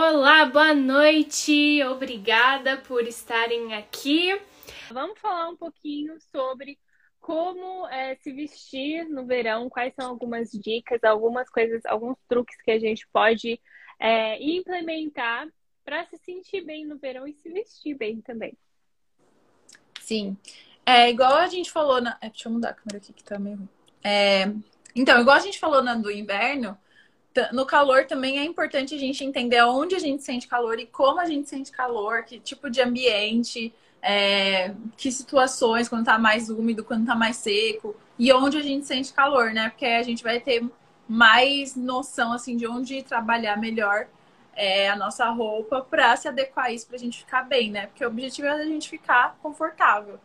Olá, boa noite. Obrigada por estarem aqui. Vamos falar um pouquinho sobre como é, se vestir no verão, quais são algumas dicas, algumas coisas, alguns truques que a gente pode é, implementar para se sentir bem no verão e se vestir bem também. Sim. É igual a gente falou na. É, deixa eu mudar a câmera aqui que tá meio ruim. É... Então, igual a gente falou na do inverno, no calor também é importante a gente entender onde a gente sente calor e como a gente sente calor, que tipo de ambiente, é, que situações, quando tá mais úmido, quando tá mais seco, e onde a gente sente calor, né? Porque a gente vai ter mais noção assim de onde trabalhar melhor é, a nossa roupa para se adequar a isso pra gente ficar bem, né? Porque o objetivo é a gente ficar confortável.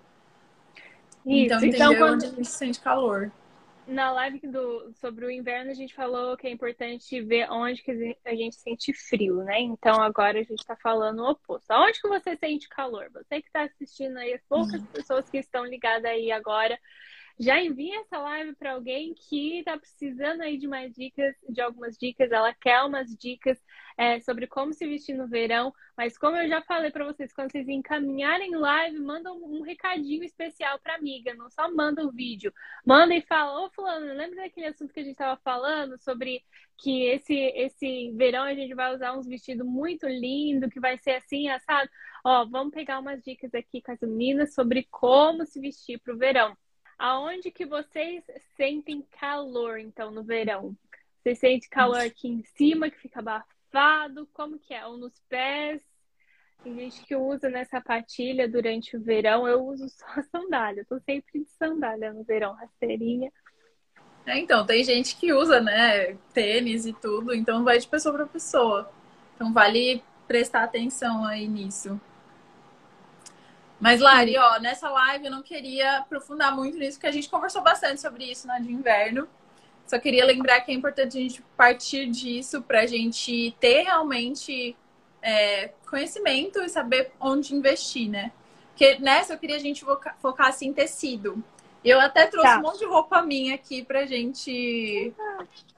Isso. Então, entender então, quando... onde a gente sente calor na live do, sobre o inverno, a gente falou que é importante ver onde que a gente sente frio, né? Então agora a gente está falando o oposto. Onde que você sente calor? Você que está assistindo aí, as poucas uhum. pessoas que estão ligadas aí agora, já envia essa live para alguém que está precisando aí de mais dicas, de algumas dicas, ela quer umas dicas é, sobre como se vestir no verão, mas como eu já falei para vocês, quando vocês encaminharem live, manda um, um recadinho especial para amiga, não só manda o um vídeo, manda e fala, ô fulano, lembra daquele assunto que a gente estava falando sobre que esse esse verão a gente vai usar uns vestidos muito lindo, que vai ser assim, assado? Ó, vamos pegar umas dicas aqui com as meninas sobre como se vestir para o verão. Aonde que vocês sentem calor, então, no verão? Você sente calor aqui em cima, que fica abafado? Como que é? Ou nos pés? Tem gente que usa né, sapatilha durante o verão. Eu uso só sandália. Eu tô sempre de sandália no verão, rasteirinha. É, então, tem gente que usa, né, tênis e tudo. Então, vai de pessoa para pessoa. Então, vale prestar atenção aí nisso. Mas, Lari, ó, nessa live eu não queria aprofundar muito nisso, porque a gente conversou bastante sobre isso na de inverno. Só queria lembrar que é importante a gente partir disso para a gente ter realmente é, conhecimento e saber onde investir, né? Porque nessa eu queria a gente focar assim em tecido. Eu até trouxe tá. um monte de roupa minha aqui pra gente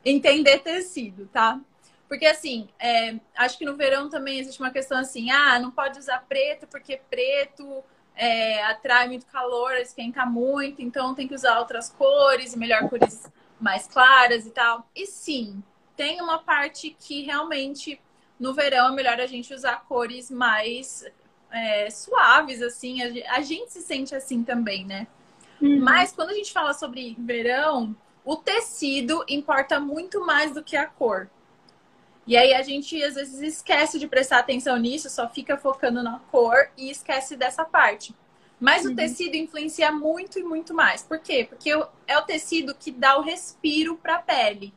entender tecido, tá? Porque assim, é, acho que no verão também existe uma questão assim, ah, não pode usar preto porque preto é, atrai muito calor, esquenta muito, então tem que usar outras cores, melhor cores mais claras e tal. E sim, tem uma parte que realmente no verão é melhor a gente usar cores mais é, suaves, assim. A gente se sente assim também, né? Uhum. Mas quando a gente fala sobre verão, o tecido importa muito mais do que a cor. E aí a gente às vezes esquece de prestar atenção nisso, só fica focando na cor e esquece dessa parte. Mas uhum. o tecido influencia muito e muito mais. Por quê? Porque é o tecido que dá o respiro para a pele.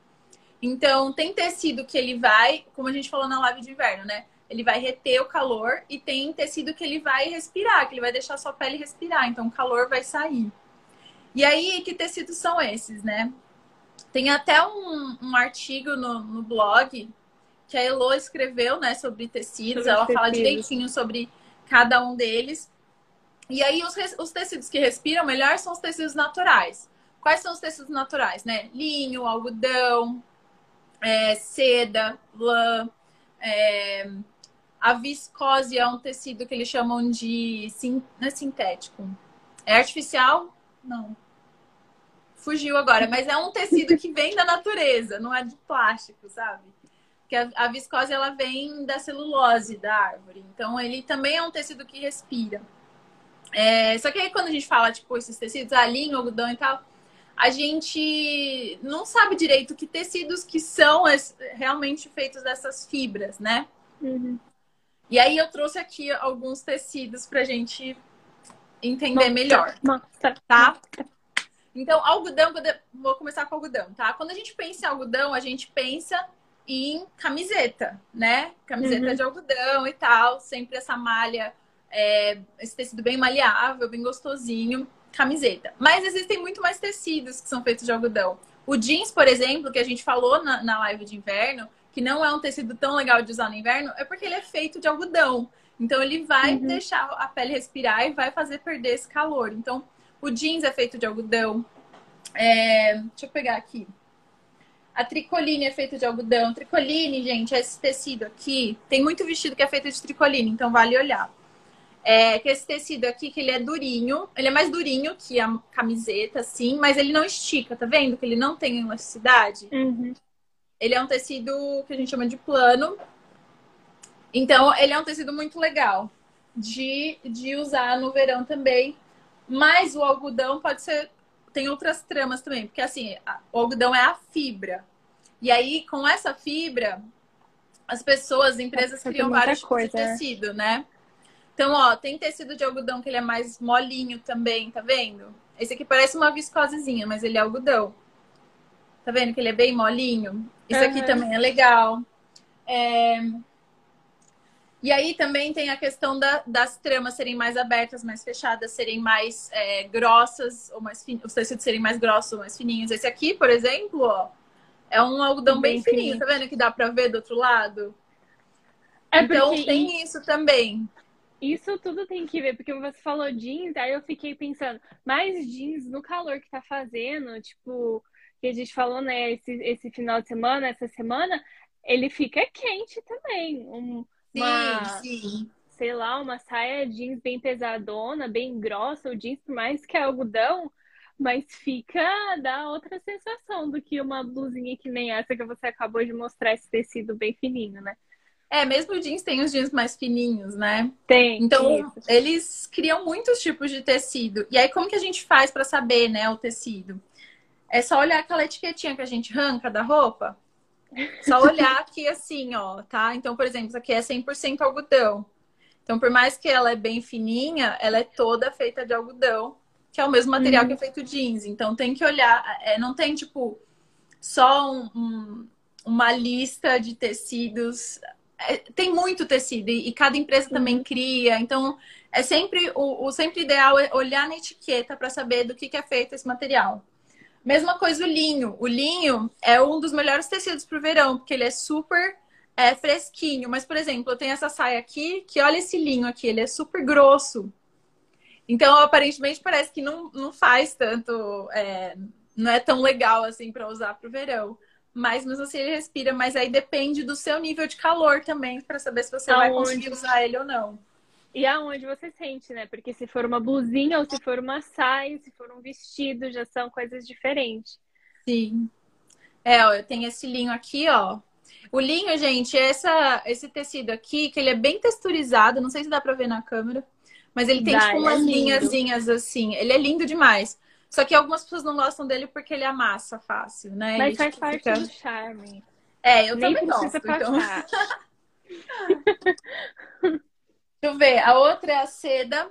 Então, tem tecido que ele vai, como a gente falou na live de inverno, né? Ele vai reter o calor e tem tecido que ele vai respirar, que ele vai deixar a sua pele respirar. Então, o calor vai sair. E aí, que tecidos são esses, né? Tem até um, um artigo no, no blog que a Elo escreveu, né, sobre tecidos. Sobre Ela tecidos. fala direitinho sobre cada um deles. E aí, os, os tecidos que respiram melhor são os tecidos naturais. Quais são os tecidos naturais, né? Linho, algodão, é, seda, lã. É... A viscose é um tecido que eles chamam de sim... não é sintético. É artificial? Não. Fugiu agora, mas é um tecido que vem da natureza, não é de plástico, sabe? Que a, a, viscose ela vem da celulose da árvore. Então ele também é um tecido que respira. É, só que aí quando a gente fala, tipo, esses tecidos, a linha, algodão e tal, a gente não sabe direito que tecidos que são realmente feitos dessas fibras, né? Uhum. E aí eu trouxe aqui alguns tecidos pra gente entender melhor. Tá? Então, algodão, vou começar com algodão, tá? Quando a gente pensa em algodão, a gente pensa em camiseta, né? Camiseta uhum. de algodão e tal, sempre essa malha, é, esse tecido bem maleável, bem gostosinho, camiseta. Mas existem muito mais tecidos que são feitos de algodão. O jeans, por exemplo, que a gente falou na, na live de inverno, que não é um tecido tão legal de usar no inverno, é porque ele é feito de algodão. Então ele vai uhum. deixar a pele respirar e vai fazer perder esse calor. Então, o jeans é feito de algodão. É... Deixa eu pegar aqui. A tricoline é feita de algodão. Tricoline, gente, é esse tecido aqui. Tem muito vestido que é feito de tricoline, então vale olhar. É que esse tecido aqui, que ele é durinho. Ele é mais durinho que a camiseta, assim, mas ele não estica, tá vendo? Que ele não tem elasticidade. Uhum. Ele é um tecido que a gente chama de plano. Então, ele é um tecido muito legal de, de usar no verão também. Mas o algodão pode ser. Tem outras tramas também, porque assim, o algodão é a fibra. E aí, com essa fibra, as pessoas, as empresas criam vários tipos de né? tecido, né? Então, ó, tem tecido de algodão que ele é mais molinho também, tá vendo? Esse aqui parece uma viscosezinha, mas ele é algodão. Tá vendo que ele é bem molinho? Isso uhum. aqui também é legal. É... E aí também tem a questão da, das tramas serem mais abertas, mais fechadas, serem mais é, grossas ou mais fininhas, os tecidos serem mais grossos ou mais fininhos. Esse aqui, por exemplo, ó, é um algodão bem, bem fininho, fininho, tá vendo que dá pra ver do outro lado? É então tem isso também. Isso tudo tem que ver, porque você falou jeans, aí eu fiquei pensando, mais jeans no calor que tá fazendo, tipo, que a gente falou, né, esse, esse final de semana, essa semana, ele fica quente também. Um, uma, sim. sei lá, uma saia jeans bem pesadona, bem grossa, o jeans por mais que é algodão, mas fica, dá outra sensação do que uma blusinha que nem essa que você acabou de mostrar, esse tecido bem fininho, né? É, mesmo o jeans tem os jeans mais fininhos, né? Tem. Então, isso. eles criam muitos tipos de tecido. E aí, como que a gente faz para saber, né, o tecido? É só olhar aquela etiquetinha que a gente arranca da roupa. Só olhar aqui assim, ó, tá? Então, por exemplo, isso aqui é 100% algodão. Então, por mais que ela é bem fininha, ela é toda feita de algodão, que é o mesmo material uhum. que é feito jeans. Então, tem que olhar. É, não tem, tipo, só um, um, uma lista de tecidos. É, tem muito tecido e, e cada empresa também uhum. cria. Então, é sempre o, o sempre ideal é olhar na etiqueta para saber do que, que é feito esse material. Mesma coisa o linho. O linho é um dos melhores tecidos para o verão, porque ele é super é, fresquinho. Mas, por exemplo, eu tenho essa saia aqui, que olha esse linho aqui, ele é super grosso. Então, aparentemente, parece que não, não faz tanto. É, não é tão legal assim para usar para o verão. Mas mesmo assim ele respira, mas aí depende do seu nível de calor também, para saber se você Aonde? vai conseguir usar ele ou não. E aonde você sente, né? Porque se for uma blusinha ou se for uma saia, se for um vestido, já são coisas diferentes. Sim. É, ó, eu tenho esse linho aqui, ó. O linho, gente, é essa, esse tecido aqui, que ele é bem texturizado, não sei se dá pra ver na câmera, mas ele tem dá, tipo umas é linhazinhas assim. Ele é lindo demais. Só que algumas pessoas não gostam dele porque ele amassa fácil, né? Mas ele, faz tipo, parte fica... do charme. É, eu Nem também gosto. Então... Deixa eu ver. A outra é a seda.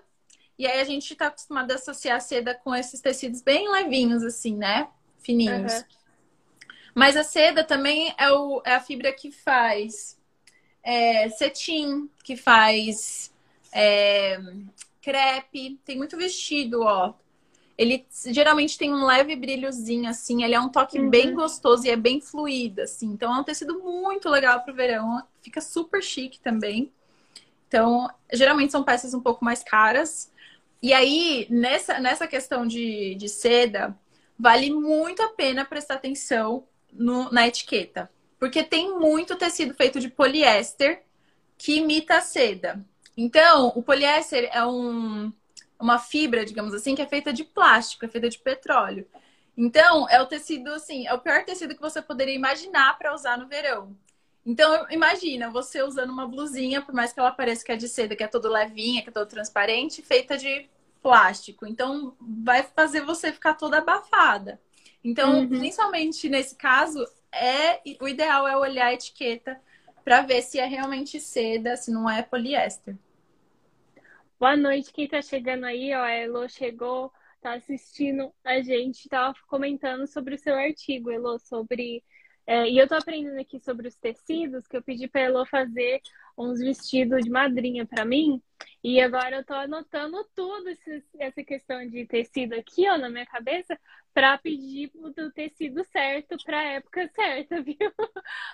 E aí a gente tá acostumado a associar a seda com esses tecidos bem levinhos, assim, né? Fininhos. Uhum. Mas a seda também é, o, é a fibra que faz é, cetim, que faz é, crepe. Tem muito vestido, ó. Ele geralmente tem um leve brilhozinho, assim. Ele é um toque uhum. bem gostoso e é bem fluido, assim. Então é um tecido muito legal pro verão. Fica super chique também. Então, geralmente são peças um pouco mais caras. E aí, nessa, nessa questão de, de seda, vale muito a pena prestar atenção no, na etiqueta. Porque tem muito tecido feito de poliéster que imita a seda. Então, o poliéster é um, uma fibra, digamos assim, que é feita de plástico, é feita de petróleo. Então, é o tecido, assim, é o pior tecido que você poderia imaginar para usar no verão. Então, imagina você usando uma blusinha, por mais que ela pareça que é de seda, que é toda levinha, que é toda transparente, feita de plástico. Então, vai fazer você ficar toda abafada. Então, uhum. principalmente nesse caso, é o ideal é olhar a etiqueta para ver se é realmente seda, se não é poliéster. Boa noite, quem tá chegando aí, ó, a Elo chegou, tá assistindo a gente, tava comentando sobre o seu artigo, Elo, sobre é, e eu tô aprendendo aqui sobre os tecidos, que eu pedi pra Elo fazer uns vestidos de madrinha para mim. E agora eu tô anotando tudo esse, essa questão de tecido aqui, ó, na minha cabeça, para pedir o tecido certo para a época certa, viu?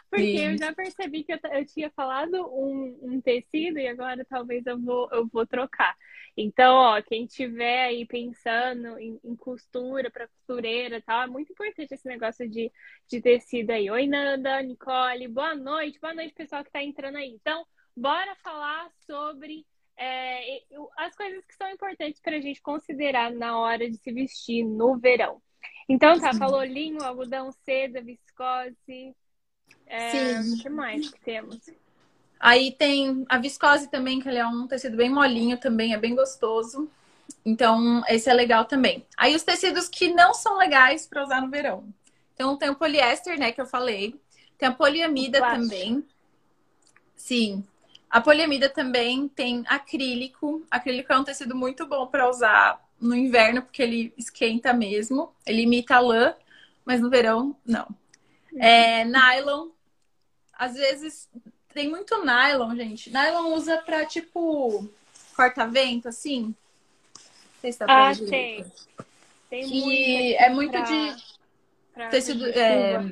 Porque Sim. eu já percebi que eu, eu tinha falado um, um, tecido e agora talvez eu vou, eu vou trocar. Então, ó, quem tiver aí pensando em, em costura para costureira e tal, é muito importante esse negócio de, de tecido aí. Oi, Nanda, Nicole, boa noite, boa noite, pessoal que está entrando aí. Então, bora falar sobre é, as coisas que são importantes para a gente considerar na hora de se vestir no verão. Então tá, falou linho, algodão, seda, viscose. É, Sim. O que mais que temos? Aí tem a viscose também, que ele é um tecido bem molinho também, é bem gostoso. Então, esse é legal também. Aí os tecidos que não são legais para usar no verão. Então tem o poliéster, né, que eu falei. Tem a poliamida também. Sim. A poliamida também tem acrílico. Acrílico é um tecido muito bom para usar no inverno, porque ele esquenta mesmo. Ele imita a lã, mas no verão, não. É, nylon. Às vezes tem muito nylon, gente. Nylon usa pra, tipo, corta-vento, assim. Não sei se tá ah, tem. Tem que é muito pra... de pra tecido. É...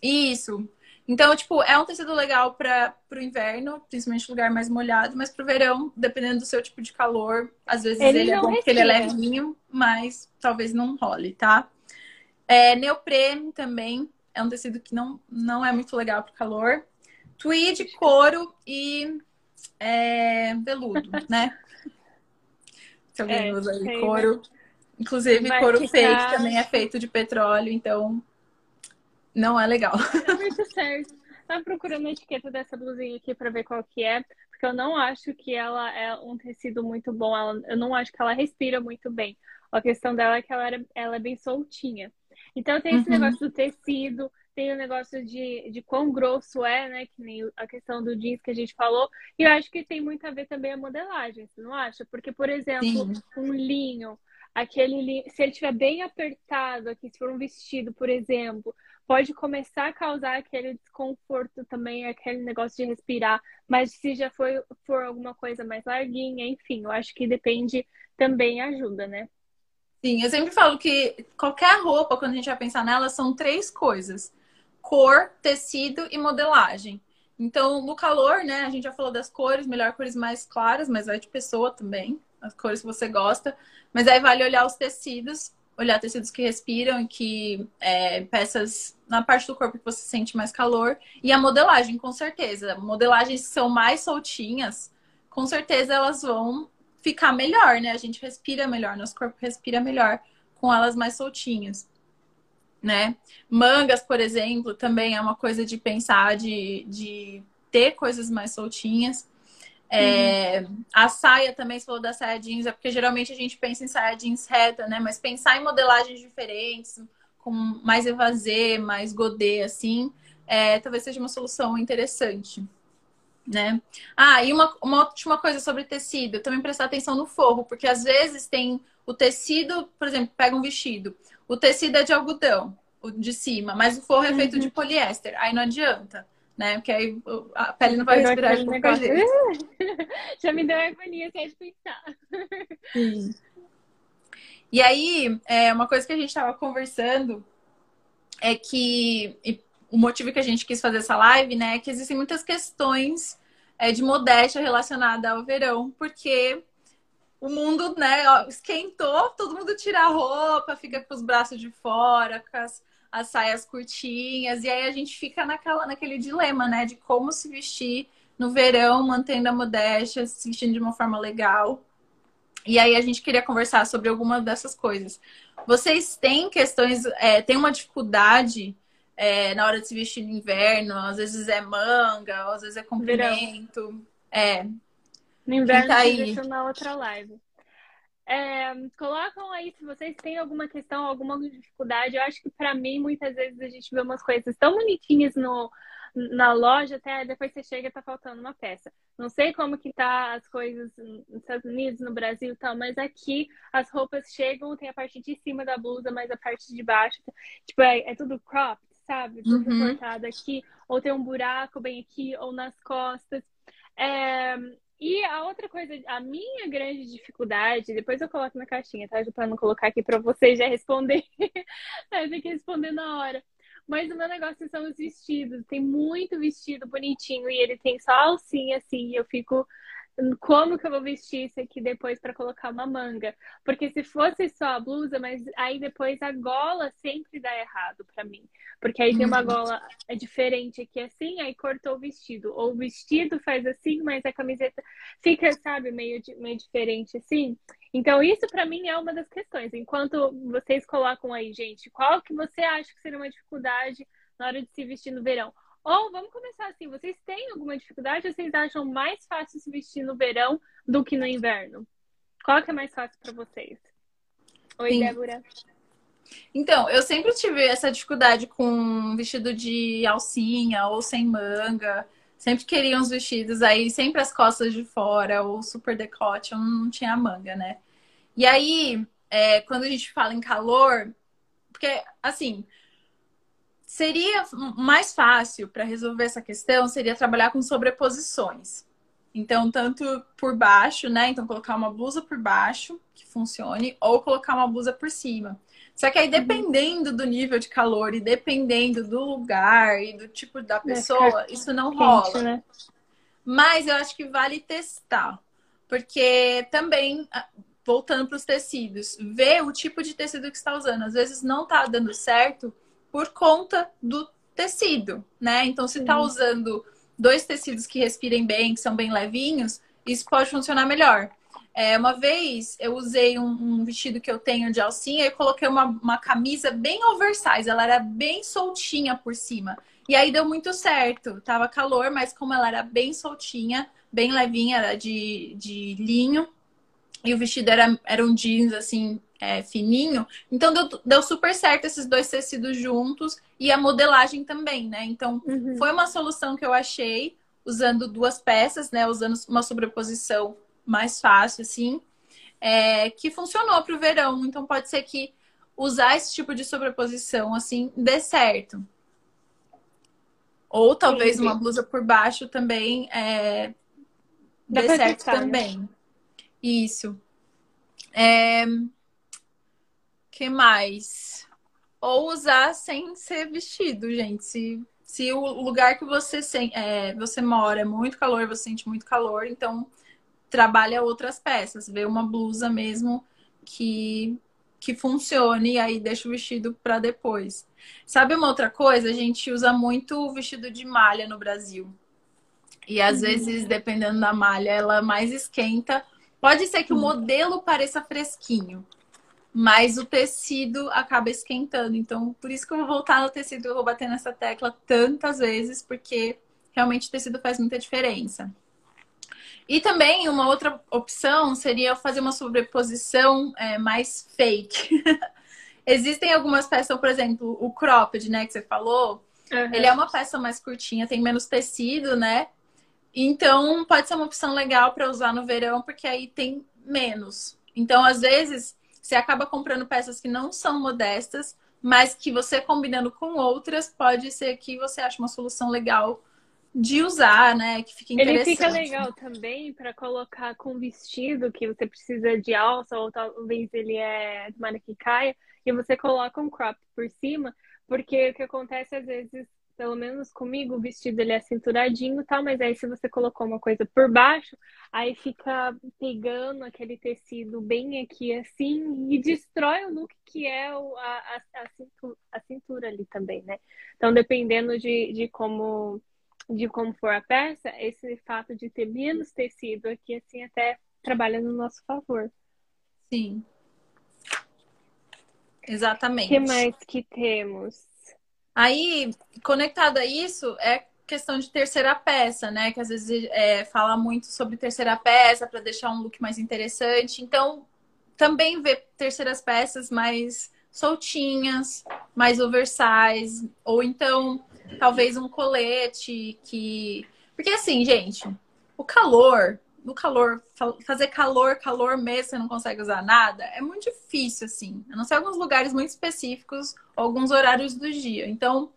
Isso. Então, tipo, é um tecido legal para o inverno, principalmente lugar mais molhado, mas para o verão, dependendo do seu tipo de calor, às vezes ele, ele é bom porque ele é levinho, mas talvez não role, tá? É, neoprene também é um tecido que não, não é muito legal para calor. Tweed, couro e é, veludo, né? Se alguém é, usa aí couro. Inclusive, Vai couro ficar... fake também é feito de petróleo, então não é legal. É muito certo. Tava procurando a etiqueta dessa blusinha aqui para ver qual que é, porque eu não acho que ela é um tecido muito bom. Ela, eu não acho que ela respira muito bem. A questão dela é que ela, era, ela é bem soltinha. Então tem esse uhum. negócio do tecido, tem o negócio de, de quão grosso é, né? Que nem a questão do jeans que a gente falou. E eu acho que tem muito a ver também a modelagem, você não acha? Porque, por exemplo, Sim. um linho, aquele linho, se ele estiver bem apertado aqui, se for um vestido, por exemplo, pode começar a causar aquele desconforto também, aquele negócio de respirar. Mas se já foi, for alguma coisa mais larguinha, enfim, eu acho que depende também ajuda, né? Sim, eu sempre falo que qualquer roupa, quando a gente vai pensar nela, são três coisas: cor, tecido e modelagem. Então, no calor, né, a gente já falou das cores, melhor cores mais claras, mas vai de pessoa também, as cores que você gosta. Mas aí vale olhar os tecidos, olhar tecidos que respiram e que é, peças na parte do corpo que você sente mais calor. E a modelagem, com certeza. Modelagens que são mais soltinhas, com certeza elas vão ficar melhor, né? A gente respira melhor, nosso corpo respira melhor com elas mais soltinhas. Né? Mangas, por exemplo, também é uma coisa de pensar, de, de ter coisas mais soltinhas. É, uhum. A saia também, se falou da saia jeans, é porque geralmente a gente pensa em saia jeans reta, né? Mas pensar em modelagens diferentes, com mais evasê, mais godê, assim, é, talvez seja uma solução interessante. Né? Ah, e uma, uma última coisa sobre tecido, também prestar atenção no forro, porque às vezes tem o tecido, por exemplo, pega um vestido, o tecido é de algodão, o de cima, mas o forro é feito uhum. de poliéster, aí não adianta né? Porque aí a pele não vai respirar de qualquer jeito. Já me deu agonia sem pensar. Sim. E aí, é, uma coisa que a gente estava conversando é que o motivo que a gente quis fazer essa live, né, é que existem muitas questões é, de modéstia relacionada ao verão, porque o mundo, né, ó, esquentou, todo mundo tira a roupa, fica com os braços de fora, com as as saias curtinhas, e aí a gente fica naquela, naquele dilema, né, de como se vestir no verão, mantendo a modéstia, se vestindo de uma forma legal. E aí a gente queria conversar sobre alguma dessas coisas. Vocês têm questões, é, tem uma dificuldade é, na hora de se vestir no inverno? Às vezes é manga, às vezes é comprimento. Verão. É. No inverno, tá aí? na outra live. É, colocam aí se vocês têm alguma questão, alguma dificuldade. Eu acho que para mim, muitas vezes a gente vê umas coisas tão bonitinhas no, na loja, até depois você chega e tá faltando uma peça. Não sei como que tá as coisas nos Estados Unidos, no Brasil e tal, mas aqui as roupas chegam, tem a parte de cima da blusa, mas a parte de baixo, tipo, é, é tudo cropped, sabe? Tudo uhum. cortado aqui, ou tem um buraco bem aqui, ou nas costas. É, e a outra coisa, a minha grande dificuldade, depois eu coloco na caixinha, tá? Para não colocar aqui para vocês já responder. eu tenho que responder na hora. Mas o meu negócio são os vestidos. Tem muito vestido bonitinho e ele tem só alcinha assim. E eu fico como que eu vou vestir isso aqui depois para colocar uma manga? Porque se fosse só a blusa, mas aí depois a gola sempre dá errado para mim. Porque aí tem uma uhum. gola é diferente aqui assim, aí cortou o vestido. Ou o vestido faz assim, mas a camiseta fica, sabe, meio, meio diferente assim. Então isso para mim é uma das questões. Enquanto vocês colocam aí, gente, qual que você acha que seria uma dificuldade na hora de se vestir no verão? Ou vamos começar assim, vocês têm alguma dificuldade ou vocês acham mais fácil se vestir no verão do que no inverno? Qual que é mais fácil para vocês? Oi, Sim. Débora. Então, eu sempre tive essa dificuldade com vestido de alcinha ou sem manga. Sempre queria uns vestidos aí, sempre as costas de fora, ou super decote, eu não tinha manga, né? E aí, é, quando a gente fala em calor, porque, assim, Seria mais fácil para resolver essa questão seria trabalhar com sobreposições. Então, tanto por baixo, né? Então, colocar uma blusa por baixo que funcione, ou colocar uma blusa por cima. Só que aí, dependendo do nível de calor e dependendo do lugar e do tipo da pessoa, isso não rola. Né? Mas eu acho que vale testar. Porque também, ah, voltando para os tecidos, ver o tipo de tecido que está usando. Às vezes não está dando certo por conta do tecido, né? Então, se tá usando dois tecidos que respirem bem, que são bem levinhos, isso pode funcionar melhor. É, uma vez eu usei um, um, vestido que eu tenho de alcinha e coloquei uma, uma camisa bem oversize, ela era bem soltinha por cima. E aí deu muito certo. Tava calor, mas como ela era bem soltinha, bem levinha, era de, de linho, e o vestido era, era um jeans assim, é, fininho. Então deu, deu super certo esses dois tecidos juntos e a modelagem também, né? Então uhum. foi uma solução que eu achei usando duas peças, né? Usando uma sobreposição mais fácil, assim, é, que funcionou para o verão. Então pode ser que usar esse tipo de sobreposição assim dê certo. Ou talvez uma blusa por baixo também é, dê certo né? também. Né? Isso. É, que mais? Ou usar sem ser vestido, gente. Se, se o lugar que você, é, você mora é muito calor, você sente muito calor, então trabalha outras peças. Vê uma blusa mesmo que, que funcione e aí deixa o vestido para depois. Sabe uma outra coisa? A gente usa muito o vestido de malha no Brasil. E às uhum. vezes, dependendo da malha, ela mais esquenta. Pode ser que o modelo pareça fresquinho, mas o tecido acaba esquentando. Então, por isso que eu vou voltar no tecido, eu vou bater nessa tecla tantas vezes, porque realmente o tecido faz muita diferença. E também uma outra opção seria fazer uma sobreposição é, mais fake. Existem algumas peças, por exemplo, o cropped, né, que você falou, uhum. ele é uma peça mais curtinha, tem menos tecido, né? Então, pode ser uma opção legal para usar no verão, porque aí tem menos. Então, às vezes, você acaba comprando peças que não são modestas, mas que você combinando com outras, pode ser que você ache uma solução legal de usar, né? Que fique interessante. Ele fica legal também para colocar com vestido que você precisa de alça ou talvez ele é de maneira que caia e você coloca um crop por cima, porque o que acontece às vezes pelo menos comigo, o vestido ele é cinturadinho e tal, mas aí se você colocou uma coisa por baixo, aí fica pegando aquele tecido bem aqui assim e destrói o look que é o, a, a, cintura, a cintura ali também, né? Então, dependendo de, de como de como for a peça, esse fato de ter menos tecido aqui, assim, até trabalha no nosso favor. Sim. Exatamente. O que mais que temos? Aí, conectado a isso, é questão de terceira peça, né? Que às vezes é, fala muito sobre terceira peça para deixar um look mais interessante. Então, também ver terceiras peças mais soltinhas, mais oversize, ou então talvez um colete que. Porque assim, gente, o calor no calor, fazer calor, calor mesmo, você não consegue usar nada, é muito difícil, assim. A não ser alguns lugares muito específicos, alguns horários do dia. Então,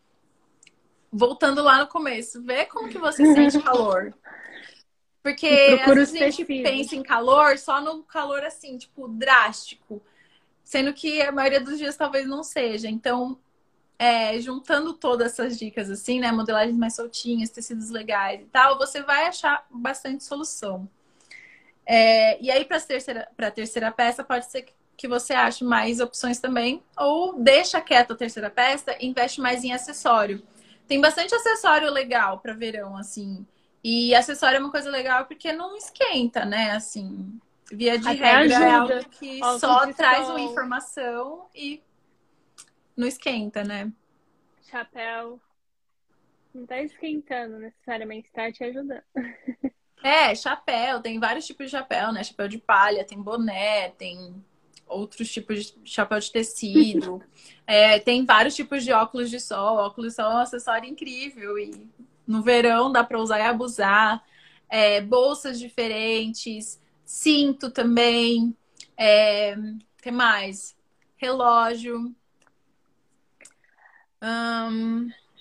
voltando lá no começo, vê como que você sente calor. Porque às vezes a gente pensa em calor só no calor assim, tipo, drástico. Sendo que a maioria dos dias talvez não seja. Então, é, juntando todas essas dicas assim, né? Modelagens mais soltinhas, tecidos legais e tal, você vai achar bastante solução. É, e aí, para a terceira, pra terceira peça, pode ser que- que você ache mais opções também, ou deixa quieto a terceira peça e investe mais em acessório. Tem bastante acessório legal para verão, assim. E acessório é uma coisa legal porque não esquenta, né? Assim, via de Até regra é ajuda. algo que Óculos só traz uma informação e não esquenta, né? Chapéu. Não tá esquentando necessariamente, tá te ajudando. É, chapéu, tem vários tipos de chapéu, né? Chapéu de palha, tem boné, tem outros tipos de chapéu de tecido. É, tem vários tipos de óculos de sol. Óculos de sol é um acessório incrível e no verão dá para usar e abusar. É, bolsas diferentes, cinto também. É, que mais? Relógio.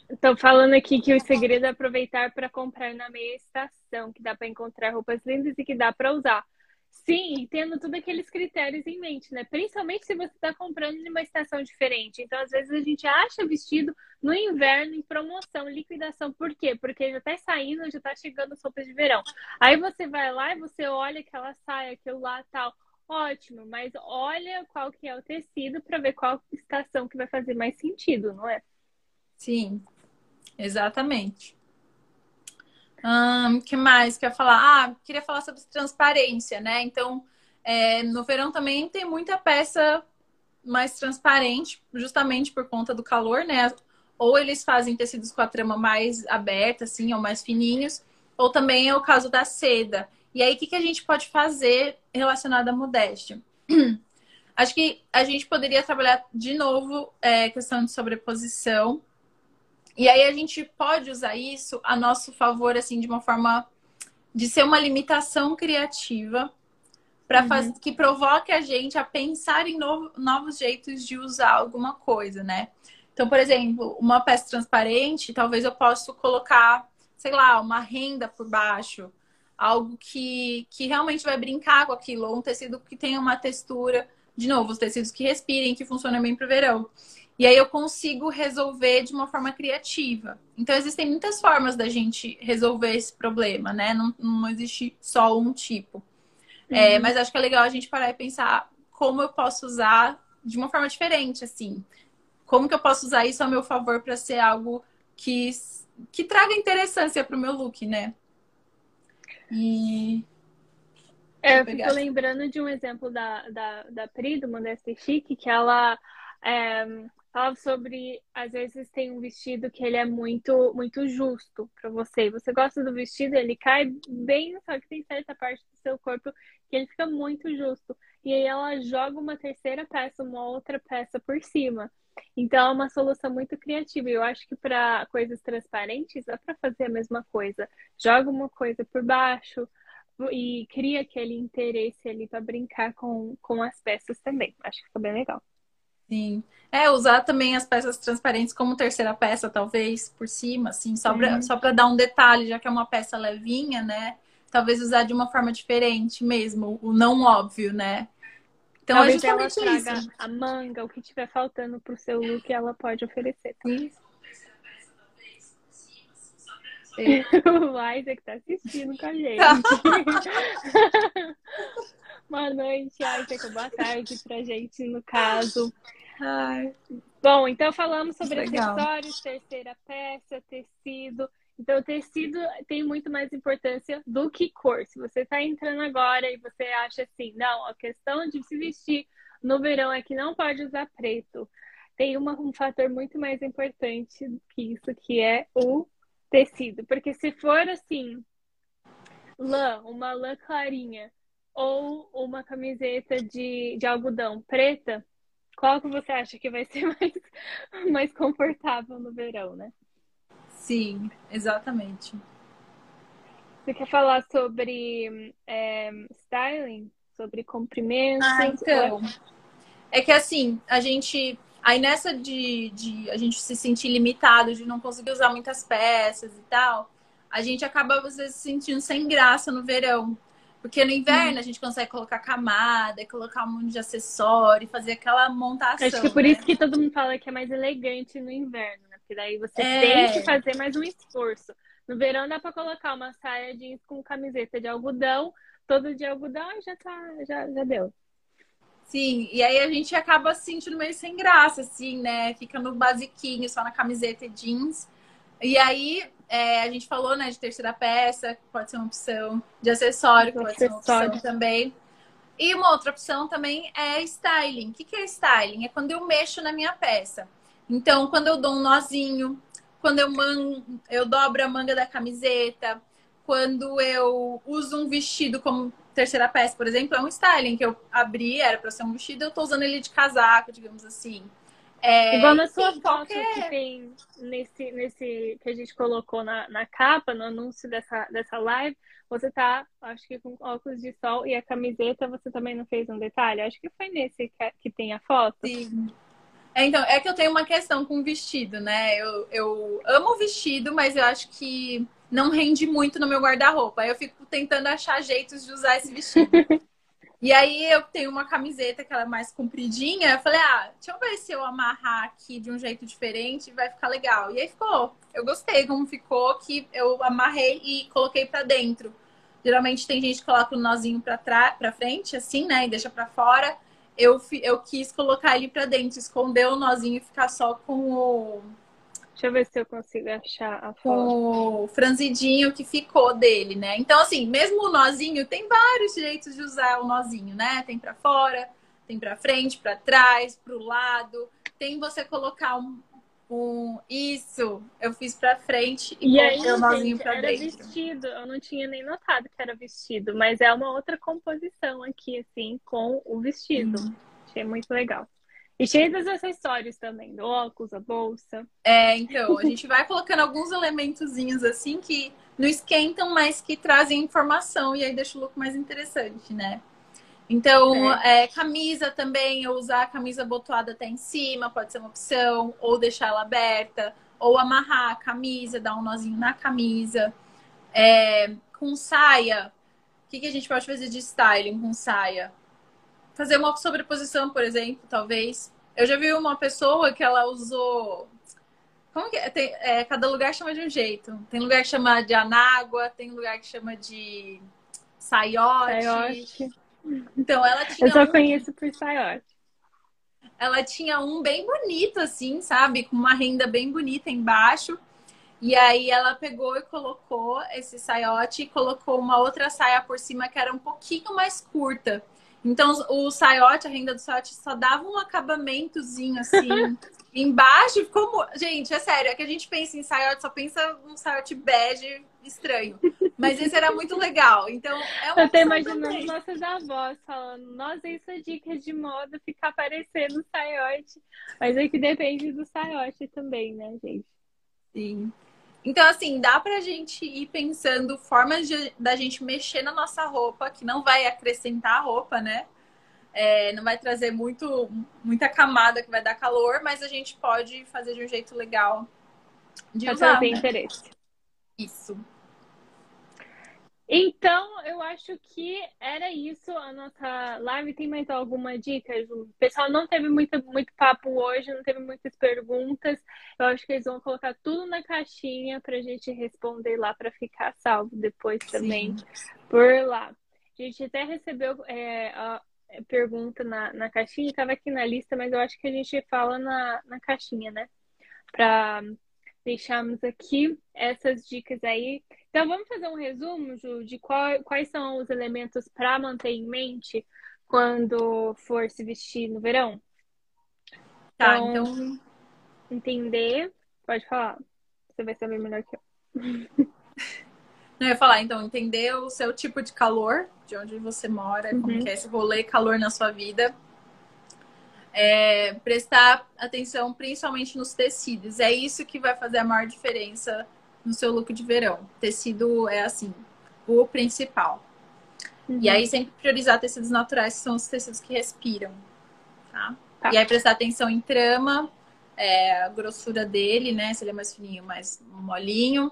Estão falando aqui que o segredo é aproveitar para comprar na meia estação, que dá para encontrar roupas lindas e que dá para usar. Sim, tendo todos aqueles critérios em mente, né? Principalmente se você está comprando em uma estação diferente. Então, às vezes, a gente acha vestido no inverno em promoção, liquidação. Por quê? Porque já está saindo, já está chegando as roupas de verão. Aí você vai lá e você olha aquela saia, aquilo lá tal. Ótimo, mas olha qual que é o tecido para ver qual estação que vai fazer mais sentido, não é? Sim, exatamente. O que mais quer falar? Ah, queria falar sobre transparência, né? Então, é, no verão também tem muita peça mais transparente, justamente por conta do calor, né? Ou eles fazem tecidos com a trama mais aberta, assim, ou mais fininhos, ou também é o caso da seda. E aí, o que, que a gente pode fazer relacionado à modéstia? Acho que a gente poderia trabalhar de novo é, questão de sobreposição. E aí a gente pode usar isso a nosso favor, assim, de uma forma de ser uma limitação criativa para Uhum. que provoque a gente a pensar em novo- novos jeitos de usar alguma coisa, né? Então, por exemplo, uma peça transparente, talvez eu possa colocar, sei lá, uma renda por baixo, algo que, que realmente vai brincar com aquilo, ou um tecido que tenha uma textura, de novo, os tecidos que respirem, que funcionam bem para o verão. E aí eu consigo resolver de uma forma criativa. Então, existem muitas formas da gente resolver esse problema, né? Não, não existe só um tipo. É, mas acho que é legal a gente parar e pensar como eu posso usar de uma forma diferente, assim. Como que eu posso usar isso a meu favor para ser algo que, que traga interessância para o meu look, né? E É, eu fico lembrando de um exemplo da, da, da Pri, do Modesta e Chique, que ela é, falava sobre, às vezes tem um vestido que ele é muito, muito justo para você. Você gosta do vestido, ele cai bem, só que tem certa parte do seu corpo que ele fica muito justo. E aí ela joga uma terceira peça, uma outra peça por cima. Então é uma solução muito criativa. Eu acho que para coisas transparentes dá para fazer a mesma coisa. Joga uma coisa por baixo, e cria aquele interesse ali para brincar com, com as peças também. Acho que fica bem legal. Sim. É, usar também as peças transparentes como terceira peça, talvez, por cima, assim, só pra dar um detalhe, já que é uma peça levinha, né? Talvez usar de uma forma diferente mesmo, o não óbvio, né? Então Talvez é ela traga isso. a manga, o que tiver faltando pro seu look, ela pode oferecer. Sim. o Isaac tá assistindo com a gente. Boa noite, Isaac. Boa tarde pra gente, no caso. Ai, Bom, então falamos sobre Legal. acessórios, terceira peça, tecido. Então, tecido tem muito mais importância do que cor. Se você está entrando agora e você acha assim, não, a questão de se vestir no verão é que não pode usar preto. Tem uma, um fator muito mais importante que isso, que é o tecido. Porque se for assim, lã, uma lã clarinha, ou uma camiseta de, de algodão preta, qual que você acha que vai ser mais, mais confortável no verão, né? Sim, exatamente. Você quer falar sobre é, styling? Sobre comprimentos? Ah, então. É que assim, a gente. Aí nessa de, de a gente se sentir limitado, de não conseguir usar muitas peças e tal, a gente acaba às vezes se sentindo sem graça no verão. Porque no inverno a gente consegue colocar camada, colocar um monte de acessório, fazer aquela montação. Acho que é por né? isso que todo mundo fala que é mais elegante no inverno, Porque daí você É. tem que fazer mais um esforço. No verão dá pra colocar uma saia jeans com camiseta de algodão, todo de algodão e já tá, já, já deu. Sim, e aí a gente acaba se sentindo meio sem graça, assim, né? Fica no basiquinho, só na camiseta e jeans. E aí, é, a gente falou, né, de terceira peça, que pode ser uma opção, de acessório, que pode ser uma opção Acessório. também. E uma outra opção também é styling. O que, que é styling? É quando eu mexo na minha peça. Então, quando eu dou um nozinho, quando eu, man... eu dobro a manga da camiseta, quando eu uso um vestido como terceira peça, por exemplo, é um styling que eu abri, era para ser um vestido, eu tô usando ele de casaco, digamos assim. É, Igual na sua foto qualquer- que tem nesse, nesse que a gente colocou na, na capa, no anúncio dessa, dessa live, você tá, acho que com óculos de sol e a camiseta você também não fez um detalhe? Acho que foi nesse que, que tem a foto. Sim. É, então, é que eu tenho uma questão com vestido, né? Eu, eu amo vestido, mas eu acho que não rende muito no meu guarda-roupa. Eu fico tentando achar jeitos de usar esse vestido. e aí eu tenho uma camiseta que ela é mais compridinha. Eu falei, ah, deixa eu ver se eu amarrar aqui de um jeito diferente vai ficar legal. E aí ficou. Eu gostei como ficou, que eu amarrei e coloquei pra dentro. Geralmente tem gente que coloca o nozinho pra, trás, pra frente, assim, né? E deixa pra fora eu, eu quis colocar ele pra dentro, esconder o nozinho e ficar só com o, Deixa eu ver se eu consigo achar a foto. o franzidinho que ficou dele, né? Então, assim, mesmo o nozinho, tem vários jeitos de usar o nozinho, né? Tem pra fora, tem pra frente, pra trás, pro lado. Tem você colocar um. Um... Isso, eu fiz pra frente e, E aí, coloquei o nozinho gente, pra era dentro. vestido. Eu não tinha nem notado que era vestido, mas é uma outra composição aqui, assim, com o vestido. Achei muito legal. E cheio dos acessórios também, do óculos, a bolsa. É, então, a gente vai colocando alguns elementozinhos assim que não esquentam, mas que trazem informação e aí deixa o look mais interessante, né? Então, é, camisa também, eu usar a camisa botoada até em cima, pode ser uma opção, ou deixar ela aberta, ou amarrar a camisa, dar um nozinho na camisa. É, com saia, o que, que a gente pode fazer de styling com saia? Fazer uma sobreposição, por exemplo, talvez. Eu já vi uma pessoa que ela usou. Como que é? Tem- é, cada lugar chama de um jeito. Tem lugar que chama de anágua, tem lugar que chama de saiote. Saiote. Então ela tinha, Eu só um, conheço por saiote. ela tinha um bem bonito, assim, sabe? Com uma renda bem bonita embaixo. E aí ela pegou e colocou esse saiote e colocou uma outra saia por cima que era um pouquinho mais curta. Então o saiote, a renda do saiote só dava um acabamentozinho assim embaixo. Ficou... Gente, é sério, é que a gente pensa em saiote, só pensa um saiote bege estranho. Mas esse era muito legal. Então é uma Eu tô imaginando nossas avós falando, nossa, isso é dicas de moda, ficar parecendo saiote. Mas é que depende do saiote também, né, gente? Sim. Então, assim, dá pra gente ir pensando formas de, da gente mexer na nossa roupa, que não vai acrescentar a roupa, né? É, não vai trazer muito, muita camada que vai dar calor, mas a gente pode fazer de um jeito legal de Pra usar. trazer né? interesse. Isso. Então, eu acho que era isso a nossa live. Tem mais alguma dica? O pessoal não teve muito, muito papo hoje, não teve muitas perguntas. Eu acho que eles vão colocar tudo na caixinha pra gente responder lá pra ficar salvo depois também por lá. A gente até recebeu é, a pergunta na, na caixinha, estava aqui na lista, mas eu acho que a gente fala na, na caixinha, né? Para deixarmos aqui essas dicas aí. Então, vamos fazer um resumo, Ju, de qual- quais são os elementos para manter em mente quando for se vestir no verão? Tá, Então- então Entender, pode falar. Você vai saber melhor que eu. Eu ia falar, então, entender o seu tipo de calor, de onde você mora, como Uhum. que é esse rolê calor na sua vida. É, prestar atenção principalmente nos tecidos. É isso que vai fazer a maior diferença no seu look de verão. Tecido é assim, o principal. E aí sempre priorizar tecidos naturais, que são os tecidos que respiram. Tá? Tá. E aí prestar atenção em trama, é, a grossura dele, né? Se ele é mais fininho, mais molinho.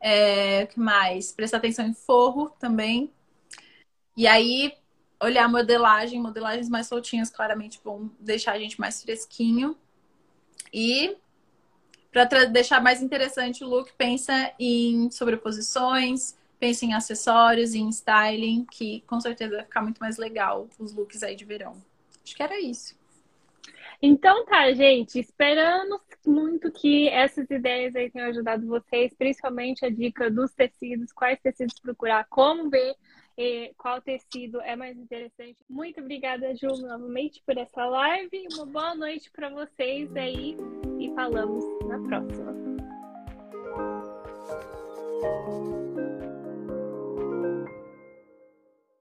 É, o que mais? Prestar atenção em forro também. E aí, olhar modelagem, modelagens mais soltinhas, claramente vão deixar a gente mais fresquinho. E para deixar mais interessante o look, pensa em sobreposições, pensa em acessórios, em styling, que com certeza vai ficar muito mais legal os looks aí de verão. Acho que era isso. Então tá, gente, esperamos muito que essas ideias aí tenham ajudado vocês, principalmente a dica dos tecidos, quais tecidos procurar, como ver qual tecido é mais interessante. Muito obrigada, Ju, novamente por essa live. Uma boa noite para vocês aí e falamos na próxima.